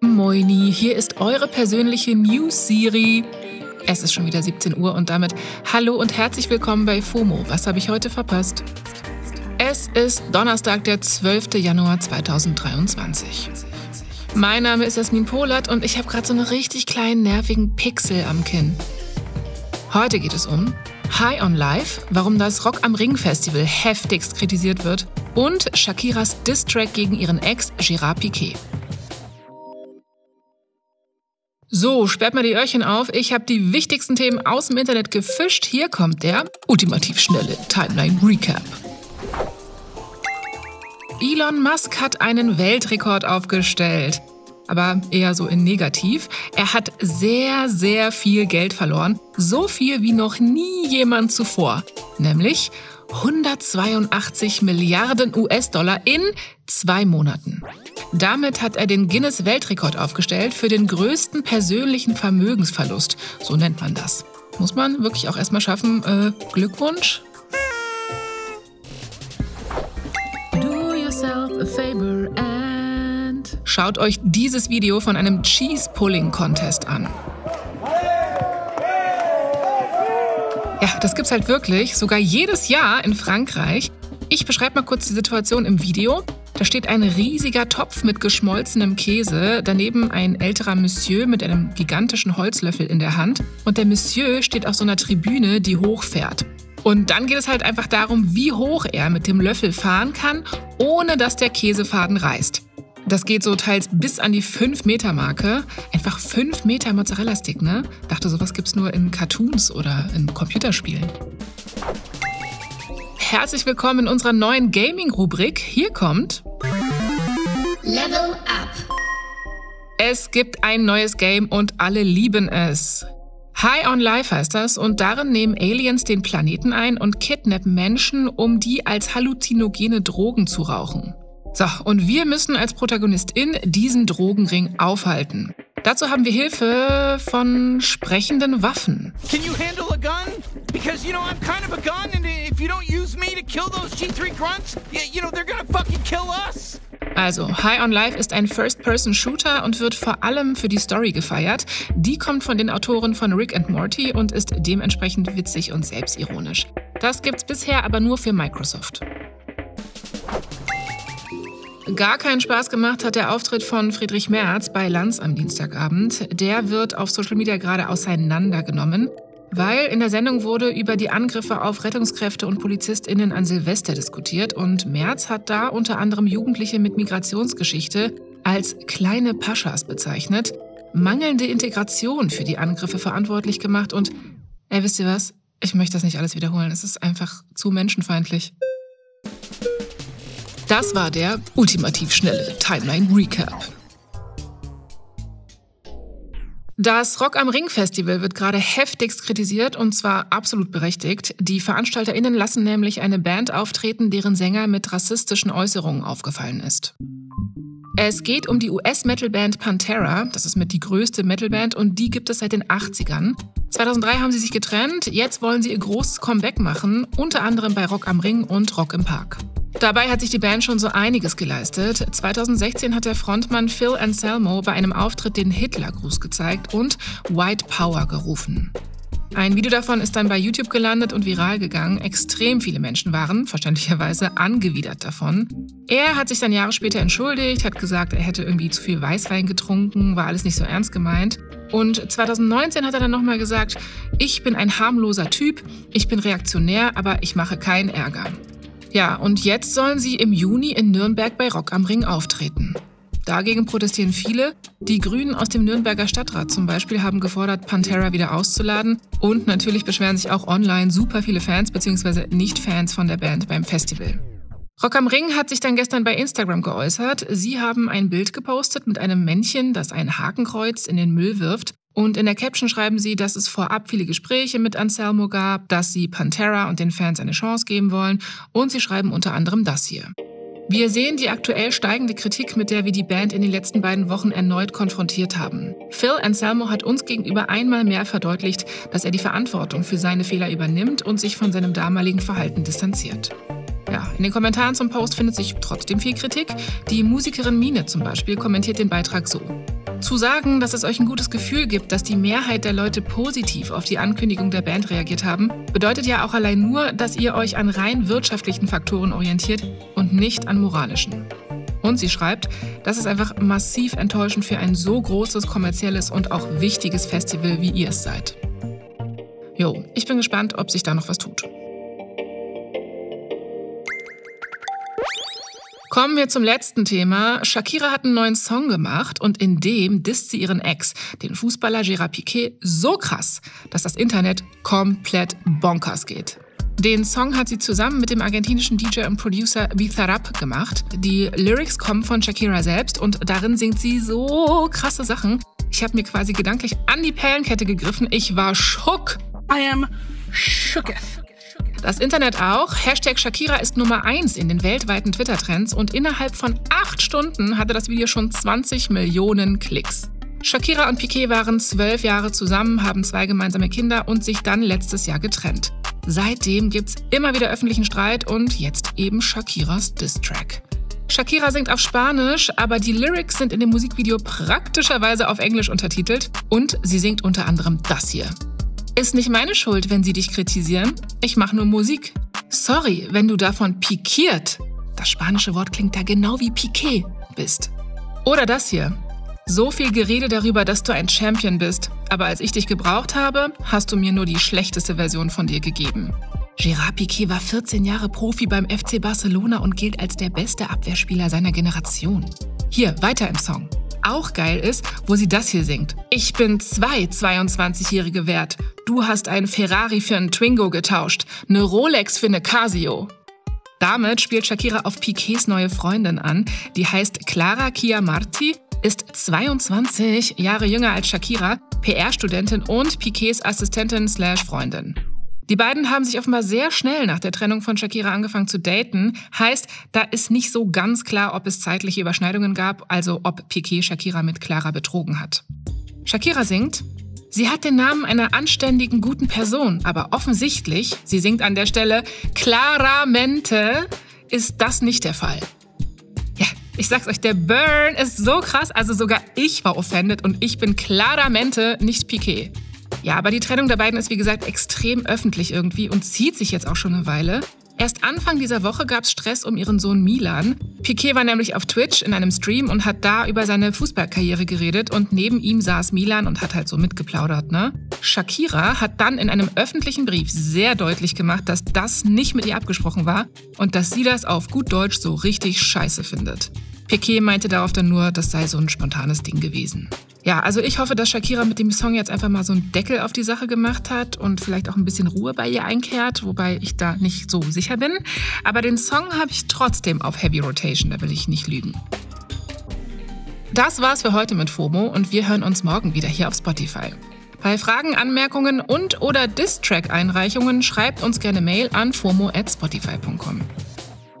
Moini, hier ist eure persönliche News-Siri. Es ist schon wieder 17 Uhr und damit hallo und herzlich willkommen bei FOMO. Was habe ich heute verpasst? Es ist Donnerstag, der 12. Januar 2023. Mein Name ist Jasmin Polat und ich habe gerade so einen richtig kleinen nervigen Pixel am Kinn. Heute geht es um High on Life, warum das Rock am Ring Festival heftigst kritisiert wird und Shakiras Distrack gegen ihren Ex Gérard Piquet. So, sperrt mal die Öhrchen auf. Ich habe die wichtigsten Themen aus dem Internet gefischt. Hier kommt der ultimativ schnelle Timeline Recap. Elon Musk hat einen Weltrekord aufgestellt. Aber eher so in negativ. Er hat sehr, sehr viel Geld verloren. So viel wie noch nie jemand zuvor. Nämlich 182 Milliarden US-Dollar in zwei Monaten. Damit hat er den Guinness-Weltrekord aufgestellt für den größten persönlichen Vermögensverlust. So nennt man das. Muss man wirklich auch erstmal schaffen. Äh, Glückwunsch. Schaut euch dieses Video von einem Cheese Pulling Contest an. Ja, das gibt's halt wirklich, sogar jedes Jahr in Frankreich. Ich beschreibe mal kurz die Situation im Video. Da steht ein riesiger Topf mit geschmolzenem Käse, daneben ein älterer Monsieur mit einem gigantischen Holzlöffel in der Hand und der Monsieur steht auf so einer Tribüne, die hochfährt. Und dann geht es halt einfach darum, wie hoch er mit dem Löffel fahren kann, ohne dass der Käsefaden reißt. Das geht so teils bis an die 5-Meter-Marke. Einfach 5 Meter Mozzarella-Stick, ne? Dachte, sowas gibt's nur in Cartoons oder in Computerspielen. Herzlich willkommen in unserer neuen Gaming-Rubrik. Hier kommt Level Up. Es gibt ein neues Game und alle lieben es. High on Life heißt das und darin nehmen Aliens den Planeten ein und kidnappen Menschen, um die als halluzinogene Drogen zu rauchen. So, und wir müssen als Protagonistin diesen Drogenring aufhalten. Dazu haben wir Hilfe von sprechenden Waffen. Can you handle a gun? Because you know I'm kind of a gun and if you don't use me to kill those G3 grunts, you know they're gonna fucking kill us. Also, High on Life ist ein First-Person-Shooter und wird vor allem für die Story gefeiert. Die kommt von den Autoren von Rick and Morty und ist dementsprechend witzig und selbstironisch. Das gibt's bisher aber nur für Microsoft. Gar keinen Spaß gemacht hat der Auftritt von Friedrich Merz bei Lanz am Dienstagabend. Der wird auf Social Media gerade auseinandergenommen, weil in der Sendung wurde über die Angriffe auf Rettungskräfte und PolizistInnen an Silvester diskutiert und Merz hat da unter anderem Jugendliche mit Migrationsgeschichte als kleine Paschas bezeichnet, mangelnde Integration für die Angriffe verantwortlich gemacht und, ey, wisst ihr was? Ich möchte das nicht alles wiederholen. Es ist einfach zu menschenfeindlich. Das war der ultimativ schnelle Timeline Recap. Das Rock am Ring Festival wird gerade heftigst kritisiert und zwar absolut berechtigt. Die VeranstalterInnen lassen nämlich eine Band auftreten, deren Sänger mit rassistischen Äußerungen aufgefallen ist. Es geht um die US-Metal-Band Pantera, das ist mit die größte Metal-Band und die gibt es seit den 80ern. 2003 haben sie sich getrennt, jetzt wollen sie ihr großes Comeback machen, unter anderem bei Rock am Ring und Rock im Park. Dabei hat sich die Band schon so einiges geleistet. 2016 hat der Frontmann Phil Anselmo bei einem Auftritt den Hitlergruß gezeigt und White Power gerufen. Ein Video davon ist dann bei YouTube gelandet und viral gegangen. Extrem viele Menschen waren, verständlicherweise, angewidert davon. Er hat sich dann Jahre später entschuldigt, hat gesagt, er hätte irgendwie zu viel Weißwein getrunken, war alles nicht so ernst gemeint. Und 2019 hat er dann nochmal gesagt, ich bin ein harmloser Typ, ich bin reaktionär, aber ich mache keinen Ärger. Ja, und jetzt sollen sie im Juni in Nürnberg bei Rock am Ring auftreten. Dagegen protestieren viele. Die Grünen aus dem Nürnberger Stadtrat zum Beispiel haben gefordert, Pantera wieder auszuladen. Und natürlich beschweren sich auch online super viele Fans bzw. Nicht-Fans von der Band beim Festival. Rock am Ring hat sich dann gestern bei Instagram geäußert. Sie haben ein Bild gepostet mit einem Männchen, das ein Hakenkreuz in den Müll wirft. Und in der Caption schreiben sie, dass es vorab viele Gespräche mit Anselmo gab, dass sie Pantera und den Fans eine Chance geben wollen und sie schreiben unter anderem das hier. Wir sehen die aktuell steigende Kritik, mit der wir die Band in den letzten beiden Wochen erneut konfrontiert haben. Phil Anselmo hat uns gegenüber einmal mehr verdeutlicht, dass er die Verantwortung für seine Fehler übernimmt und sich von seinem damaligen Verhalten distanziert. Ja, in den Kommentaren zum Post findet sich trotzdem viel Kritik. Die Musikerin Mine zum Beispiel kommentiert den Beitrag so. Zu sagen, dass es euch ein gutes Gefühl gibt, dass die Mehrheit der Leute positiv auf die Ankündigung der Band reagiert haben, bedeutet ja auch allein nur, dass ihr euch an rein wirtschaftlichen Faktoren orientiert und nicht an moralischen. Und sie schreibt, das ist einfach massiv enttäuschend für ein so großes, kommerzielles und auch wichtiges Festival, wie ihr es seid. Jo, ich bin gespannt, ob sich da noch was tut. Kommen wir zum letzten Thema. Shakira hat einen neuen Song gemacht und in dem disst sie ihren Ex, den Fußballer Gérard Piquet, so krass, dass das Internet komplett bonkers geht. Den Song hat sie zusammen mit dem argentinischen DJ und Producer Bizarrap gemacht. Die Lyrics kommen von Shakira selbst und darin singt sie so krasse Sachen. Ich habe mir quasi gedanklich an die Perlenkette gegriffen. Ich war schock. I am shooketh. Das Internet auch. Hashtag Shakira ist Nummer 1 in den weltweiten Twitter-Trends und innerhalb von acht Stunden hatte das Video schon 20 Millionen Klicks. Shakira und Piquet waren zwölf Jahre zusammen, haben zwei gemeinsame Kinder und sich dann letztes Jahr getrennt. Seitdem gibt's immer wieder öffentlichen Streit und jetzt eben Shakiras Diss-Track. Shakira singt auf Spanisch, aber die Lyrics sind in dem Musikvideo praktischerweise auf Englisch untertitelt und sie singt unter anderem das hier. Ist nicht meine Schuld, wenn sie dich kritisieren. Ich mache nur Musik. Sorry, wenn du davon pikiert, das spanische Wort klingt da genau wie Piquet, bist. Oder das hier. So viel Gerede darüber, dass du ein Champion bist, aber als ich dich gebraucht habe, hast du mir nur die schlechteste Version von dir gegeben. Gérard Piquet war 14 Jahre Profi beim FC Barcelona und gilt als der beste Abwehrspieler seiner Generation. Hier, weiter im Song auch geil ist, wo sie das hier singt. Ich bin zwei 22-Jährige wert. Du hast einen Ferrari für einen Twingo getauscht, eine Rolex für eine Casio. Damit spielt Shakira auf Piquets neue Freundin an, die heißt Clara Chiamarti, ist 22 Jahre jünger als Shakira, PR-Studentin und Piquets Assistentin slash Freundin. Die beiden haben sich offenbar sehr schnell nach der Trennung von Shakira angefangen zu daten. Heißt, da ist nicht so ganz klar, ob es zeitliche Überschneidungen gab, also ob Piquet Shakira mit Clara betrogen hat. Shakira singt, Sie hat den Namen einer anständigen, guten Person, aber offensichtlich, sie singt an der Stelle, claramente ist das nicht der Fall. Ja, ich sag's euch, der Burn ist so krass, also sogar ich war offended und ich bin claramente nicht Piquet. Ja, aber die Trennung der beiden ist wie gesagt extrem öffentlich irgendwie und zieht sich jetzt auch schon eine Weile. Erst Anfang dieser Woche gab es Stress um ihren Sohn Milan. Piquet war nämlich auf Twitch in einem Stream und hat da über seine Fußballkarriere geredet und neben ihm saß Milan und hat halt so mitgeplaudert, ne? Shakira hat dann in einem öffentlichen Brief sehr deutlich gemacht, dass das nicht mit ihr abgesprochen war und dass sie das auf gut Deutsch so richtig scheiße findet. Piquet meinte darauf dann nur, das sei so ein spontanes Ding gewesen. Ja, also ich hoffe, dass Shakira mit dem Song jetzt einfach mal so einen Deckel auf die Sache gemacht hat und vielleicht auch ein bisschen Ruhe bei ihr einkehrt, wobei ich da nicht so sicher bin. Aber den Song habe ich trotzdem auf Heavy Rotation, da will ich nicht lügen. Das war's für heute mit FOMO und wir hören uns morgen wieder hier auf Spotify. Bei Fragen, Anmerkungen und oder Distrack-Einreichungen schreibt uns gerne Mail an fomo@spotify.com.